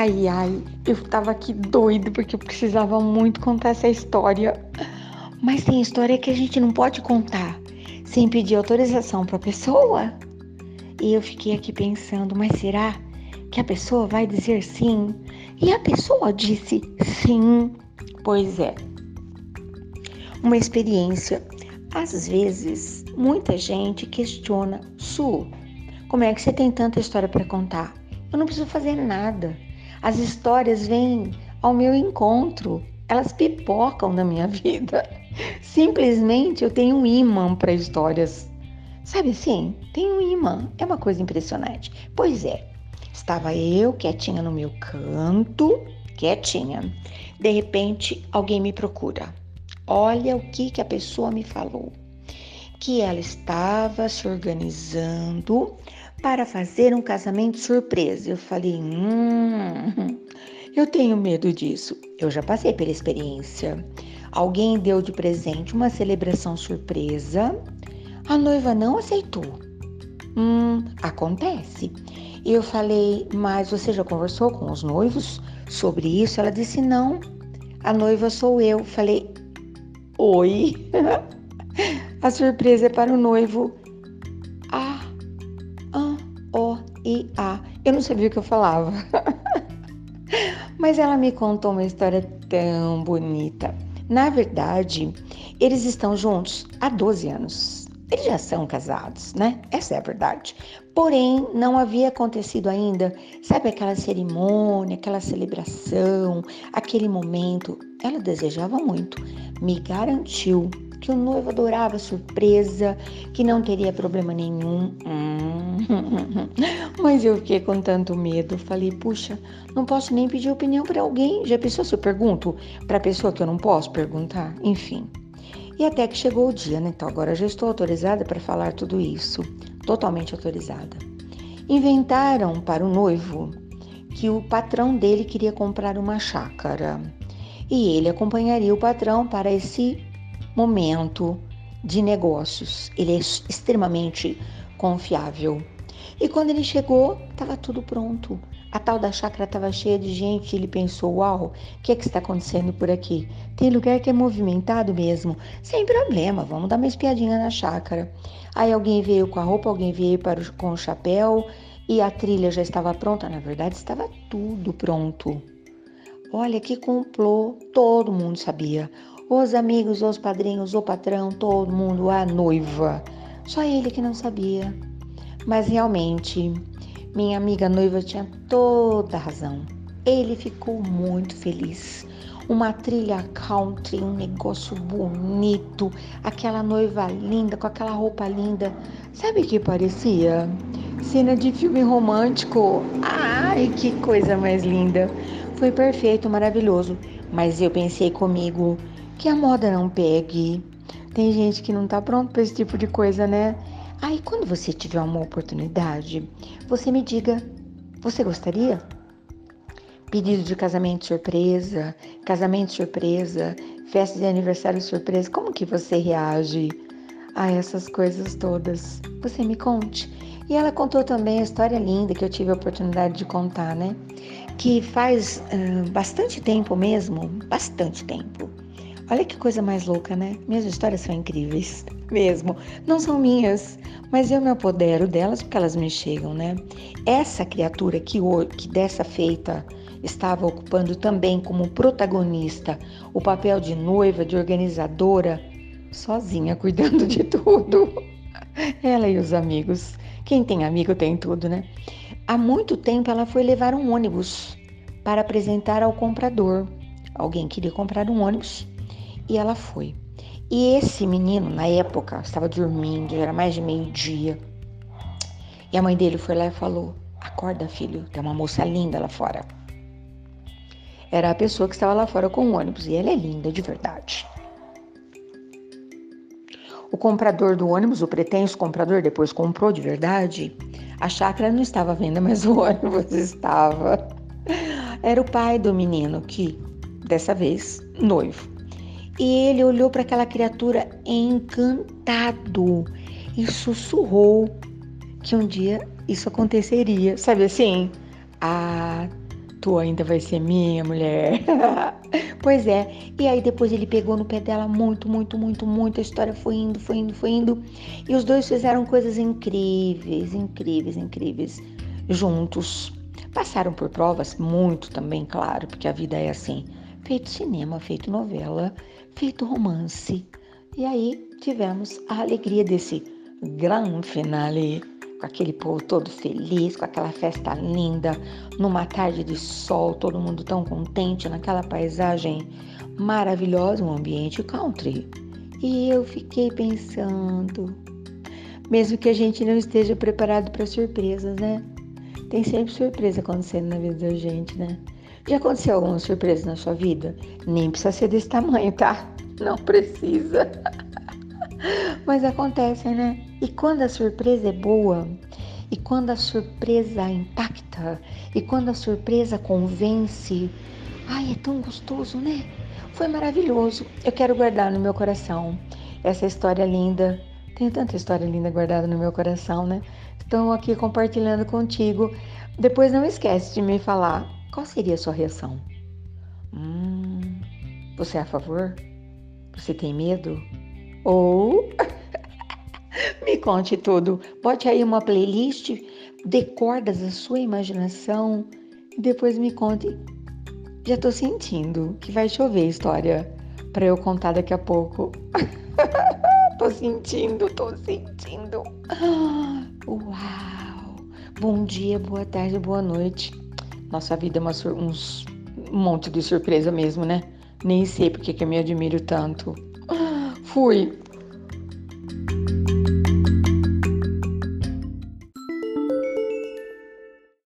Ai, ai, eu tava aqui doido porque eu precisava muito contar essa história. Mas tem história que a gente não pode contar sem pedir autorização para a pessoa. E eu fiquei aqui pensando, mas será que a pessoa vai dizer sim? E a pessoa disse sim. Pois é. Uma experiência. Às vezes, muita gente questiona, Su, como é que você tem tanta história para contar? Eu não preciso fazer nada. As histórias vêm ao meu encontro, elas pipocam na minha vida. Simplesmente eu tenho um imã para histórias. Sabe assim? Tem um imã. É uma coisa impressionante. Pois é, estava eu quietinha no meu canto, quietinha. De repente, alguém me procura. Olha o que, que a pessoa me falou. Que ela estava se organizando para fazer um casamento surpresa. Eu falei, hum, eu tenho medo disso. Eu já passei pela experiência. Alguém deu de presente uma celebração surpresa. A noiva não aceitou. Hum, acontece. Eu falei, mas você já conversou com os noivos sobre isso? Ela disse, não. A noiva sou eu. Falei, oi. A surpresa é para o noivo. A, A, I, A. Eu não sabia o que eu falava. Mas ela me contou uma história tão bonita. Na verdade, eles estão juntos há 12 anos. Eles já são casados, né? Essa é a verdade. Porém, não havia acontecido ainda, sabe, aquela cerimônia, aquela celebração, aquele momento. Ela desejava muito, me garantiu que o noivo adorava surpresa, que não teria problema nenhum. Mas eu fiquei com tanto medo. Falei, puxa, não posso nem pedir opinião para alguém. Já pensou se eu pergunto para pessoa que eu não posso perguntar? Enfim. E até que chegou o dia, né? Então agora já estou autorizada para falar tudo isso. Totalmente autorizada. Inventaram para o noivo que o patrão dele queria comprar uma chácara e ele acompanharia o patrão para esse momento de negócios. Ele é extremamente confiável. E quando ele chegou, estava tudo pronto. A tal da chácara estava cheia de gente. Ele pensou: Uau, o que, é que está acontecendo por aqui? Tem lugar que é movimentado mesmo. Sem problema, vamos dar uma espiadinha na chácara. Aí alguém veio com a roupa, alguém veio para o, com o chapéu e a trilha já estava pronta. Na verdade, estava tudo pronto. Olha que complô, todo mundo sabia os amigos, os padrinhos, o patrão, todo mundo, a noiva. Só ele que não sabia. Mas realmente, minha amiga noiva tinha toda a razão. Ele ficou muito feliz. Uma trilha country, um negócio bonito, aquela noiva linda, com aquela roupa linda. Sabe o que parecia? Cena de filme romântico. Ai, que coisa mais linda! Foi perfeito, maravilhoso. Mas eu pensei comigo, que a moda não pegue. Tem gente que não tá pronto para esse tipo de coisa, né? Aí quando você tiver uma oportunidade, você me diga, você gostaria? Pedido de casamento surpresa, casamento surpresa, festa de aniversário surpresa, como que você reage a essas coisas todas? Você me conte. E ela contou também a história linda que eu tive a oportunidade de contar, né? Que faz uh, bastante tempo mesmo, bastante tempo, Olha que coisa mais louca, né? Minhas histórias são incríveis, mesmo. Não são minhas, mas eu me apodero delas porque elas me chegam, né? Essa criatura que, que dessa feita estava ocupando também como protagonista o papel de noiva, de organizadora, sozinha, cuidando de tudo. Ela e os amigos. Quem tem amigo tem tudo, né? Há muito tempo ela foi levar um ônibus para apresentar ao comprador. Alguém queria comprar um ônibus e ela foi. E esse menino, na época, estava dormindo, era mais de meio-dia. E a mãe dele foi lá e falou: Acorda, filho, tem uma moça linda lá fora. Era a pessoa que estava lá fora com o ônibus e ela é linda de verdade. O comprador do ônibus, o pretenso comprador, depois comprou de verdade. A chácara não estava à venda, mas o ônibus estava. Era o pai do menino que, dessa vez, noivo. E ele olhou para aquela criatura encantado e sussurrou que um dia isso aconteceria. Sabe assim? Ah, Tu ainda vai ser minha mulher. pois é. E aí depois ele pegou no pé dela muito, muito, muito, muito. A história foi indo, foi indo, foi indo. E os dois fizeram coisas incríveis, incríveis, incríveis juntos. Passaram por provas muito também, claro, porque a vida é assim. Feito cinema, feito novela, feito romance. E aí tivemos a alegria desse grande finale com aquele povo todo feliz, com aquela festa linda, numa tarde de sol, todo mundo tão contente, naquela paisagem maravilhosa, um ambiente country. E eu fiquei pensando, mesmo que a gente não esteja preparado para surpresas, né? Tem sempre surpresa acontecendo na vida da gente, né? Já aconteceu alguma surpresa na sua vida? Nem precisa ser desse tamanho, tá? Não precisa. Mas acontece, né? E quando a surpresa é boa, e quando a surpresa impacta, e quando a surpresa convence, ai, é tão gostoso, né? Foi maravilhoso. Eu quero guardar no meu coração essa história linda. Tenho tanta história linda guardada no meu coração, né? Estou aqui compartilhando contigo. Depois não esquece de me falar qual seria a sua reação. Hum, você é a favor? Você tem medo? Ou me conte tudo. Bote aí uma playlist de cordas da sua imaginação e depois me conte. Já tô sentindo que vai chover história para eu contar daqui a pouco. tô sentindo, tô sentindo. Uau! Bom dia, boa tarde, boa noite. Nossa vida é uma um monte de surpresa mesmo, né? Nem sei porque que eu me admiro tanto. Fui.